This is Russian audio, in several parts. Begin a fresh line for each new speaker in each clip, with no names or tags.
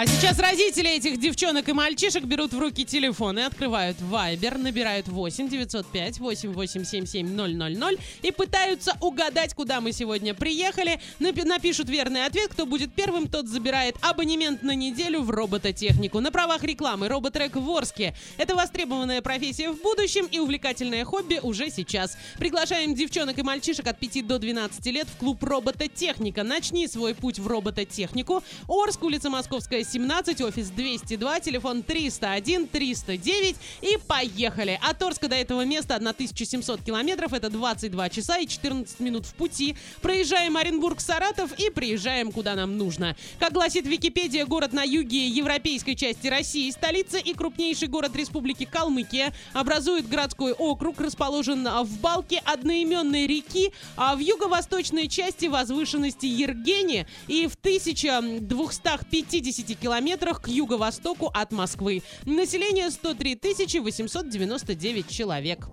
А сейчас родители этих девчонок и мальчишек берут в руки телефон и открывают Viber, набирают 8 905 8877 000 и пытаются угадать, куда мы сегодня приехали. Напи- напишут верный ответ. Кто будет первым, тот забирает абонемент на неделю в робототехнику. На правах рекламы роботрек в Орске. Это востребованная профессия в будущем и увлекательное хобби уже сейчас. Приглашаем девчонок и мальчишек от 5 до 12 лет в клуб робототехника. Начни свой путь в робототехнику. Орск, улица Московская, 17, офис 202, телефон 301 309 и поехали. От Орска до этого места 1700 километров, это 22 часа и 14 минут в пути. Проезжаем Оренбург, Саратов и приезжаем куда нам нужно. Как гласит Википедия, город на юге европейской части России, столица и крупнейший город Республики Калмыкия, образует городской округ, расположен в балке одноименной реки, а в юго-восточной части возвышенности Ергени и в 1250 километрах к юго-востоку от Москвы. Население 103 899 человек.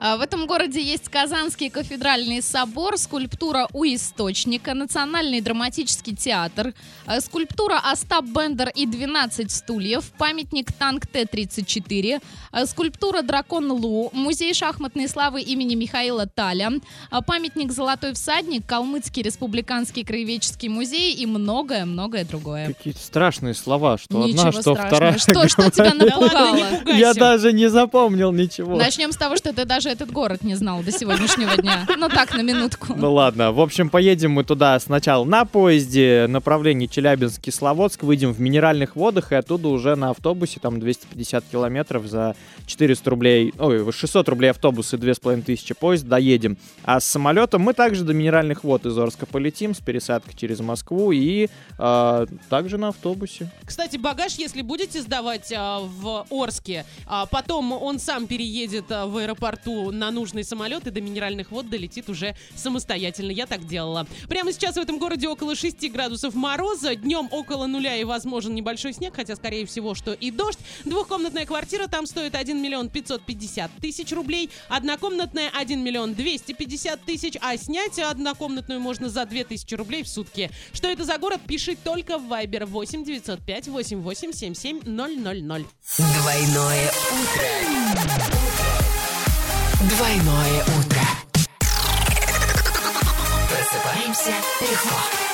А, В этом городе есть Казанский кафедральный собор, скульптура у источника, Национальный драматический театр, а, скульптура Остап Бендер и 12 стульев, памятник танк Т-34, а, скульптура Дракон Лу, музей шахматной славы имени Михаила Таля, памятник Золотой всадник, Калмыцкий республиканский краеведческий музей и многое-многое другое.
Какие-то страшные слова, что
Ничего
одна, что
страшного.
вторая.
Что, что тебя
Да ладно,
напугало?
Я даже не запомнил ничего.
Начнем с того, что ты даже этот город не знал до сегодняшнего дня. Ну так, на минутку.
Ну ладно, в общем, поедем мы туда сначала на поезде, направление Челябинск-Кисловодск, выйдем в Минеральных водах и оттуда уже на автобусе, там 250 километров за 400 рублей, ой, 600 рублей автобус и 2500 поезд доедем. А с самолетом мы также до Минеральных вод из Орска полетим с пересадкой через Москву и э, также на автобусе.
Кстати, багаж, если будете сдавать а, в Орске, а, потом он сам переедет а, в аэропорту на нужный самолет и до минеральных вод долетит уже самостоятельно. Я так делала. Прямо сейчас в этом городе около 6 градусов мороза, днем около нуля и возможен небольшой снег, хотя скорее всего, что и дождь. Двухкомнатная квартира там стоит 1 миллион 550 тысяч рублей, однокомнатная 1 миллион 250 тысяч, а снять однокомнатную можно за 2000 рублей в сутки. Что это за город, пиши только в Viber 8 905 8877 000.
Двойное утро. Двойное утро. Просыпаемся легко.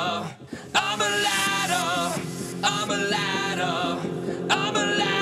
I'm a ladder. I'm a ladder. I'm a ladder.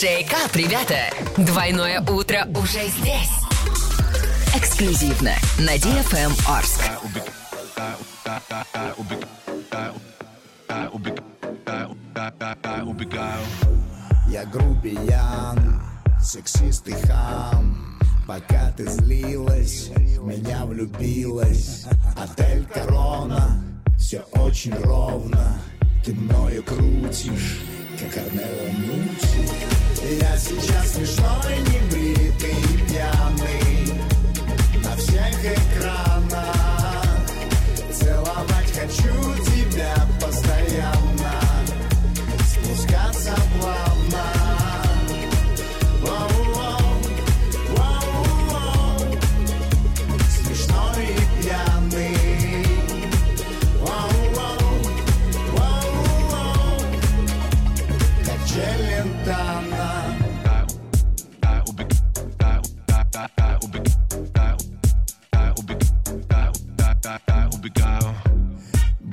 Шейкап, ребята! Двойное утро уже здесь. Эксклюзивно на DFM Орск.
Я грубиян, сексист и хам Пока ты злилась, в меня влюбилась Отель Корона, все очень ровно Ты мною крутишь, как Арнелла Мути Сейчас смешной, небритый и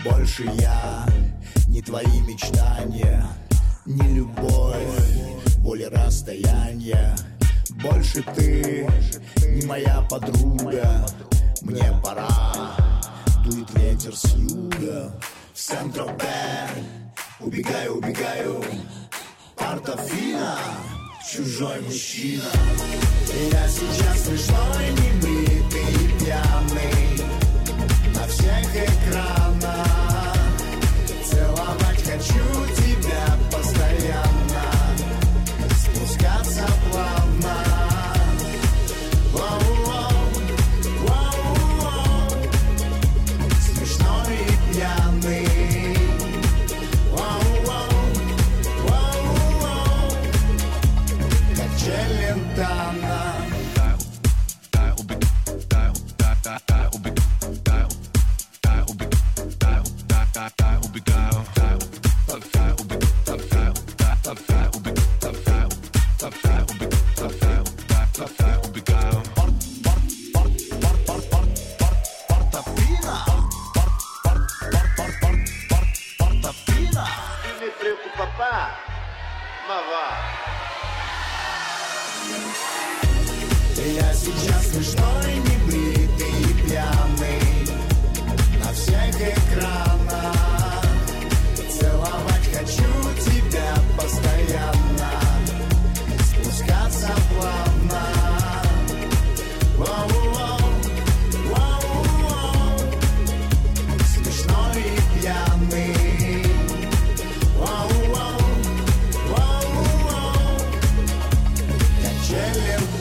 Больше я не твои мечтания, не любовь, более расстояние. Больше ты не моя подруга, мне пора. Дует ветер с юга, в Сент-Тропе. Убегаю, убегаю, Портофино, чужой мужчина. Я сейчас смешной, небритый и пьяный на всех экранах
Ne preocupa pas, ma va.
Я сейчас смешной, небритый и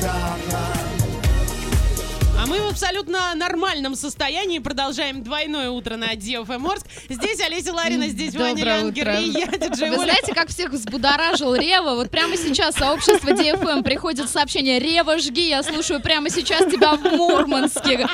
Челентано
А мы в абсолютно нормальном состоянии продолжаем двойное утро на DFM Орск. Здесь Олеся Ларина, здесь Ваня Лянгер и я, диджей
Вы знаете, как всех взбудоражил Рева? Вот прямо сейчас сообщество DFM приходит сообщение «Рева, жги, я слушаю прямо сейчас тебя в Мурманске».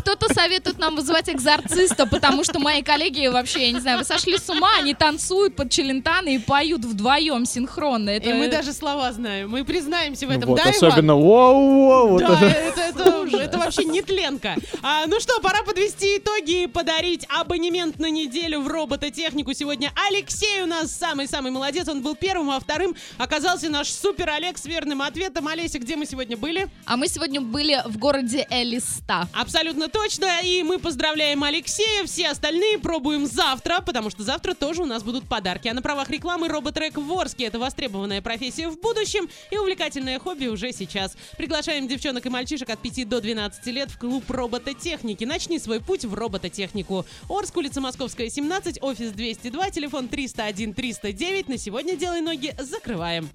Кто-то советует нам вызывать экзорциста, потому что мои коллеги вообще, я не знаю, вы сошли с ума, они танцуют под челентаны и поют вдвоем синхронно. Это...
И мы даже слова знаем, мы признаемся в этом,
Вот,
да,
особенно воу-воу,
Да,
это.
это, это, это вообще нетленка. А, ну что, пора подвести итоги и подарить абонемент на неделю в робототехнику. Сегодня Алексей у нас самый-самый молодец. Он был первым, а вторым оказался наш супер Олег с верным ответом. Олеся, где мы сегодня были?
А мы сегодня были в городе Элиста.
Абсолютно точно. И мы поздравляем Алексея. Все остальные пробуем завтра, потому что завтра тоже у нас будут подарки. А на правах рекламы роботрек в Орске. Это востребованная профессия в будущем и увлекательное хобби уже сейчас. Приглашаем девчонок и мальчишек от 5 до 12 лет в клуб робототехники. Начни свой путь в робототехнику. Орск, улица Московская, 17, офис 202, телефон 301 309. На сегодня делай ноги, закрываем.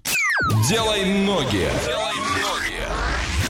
Делай ноги.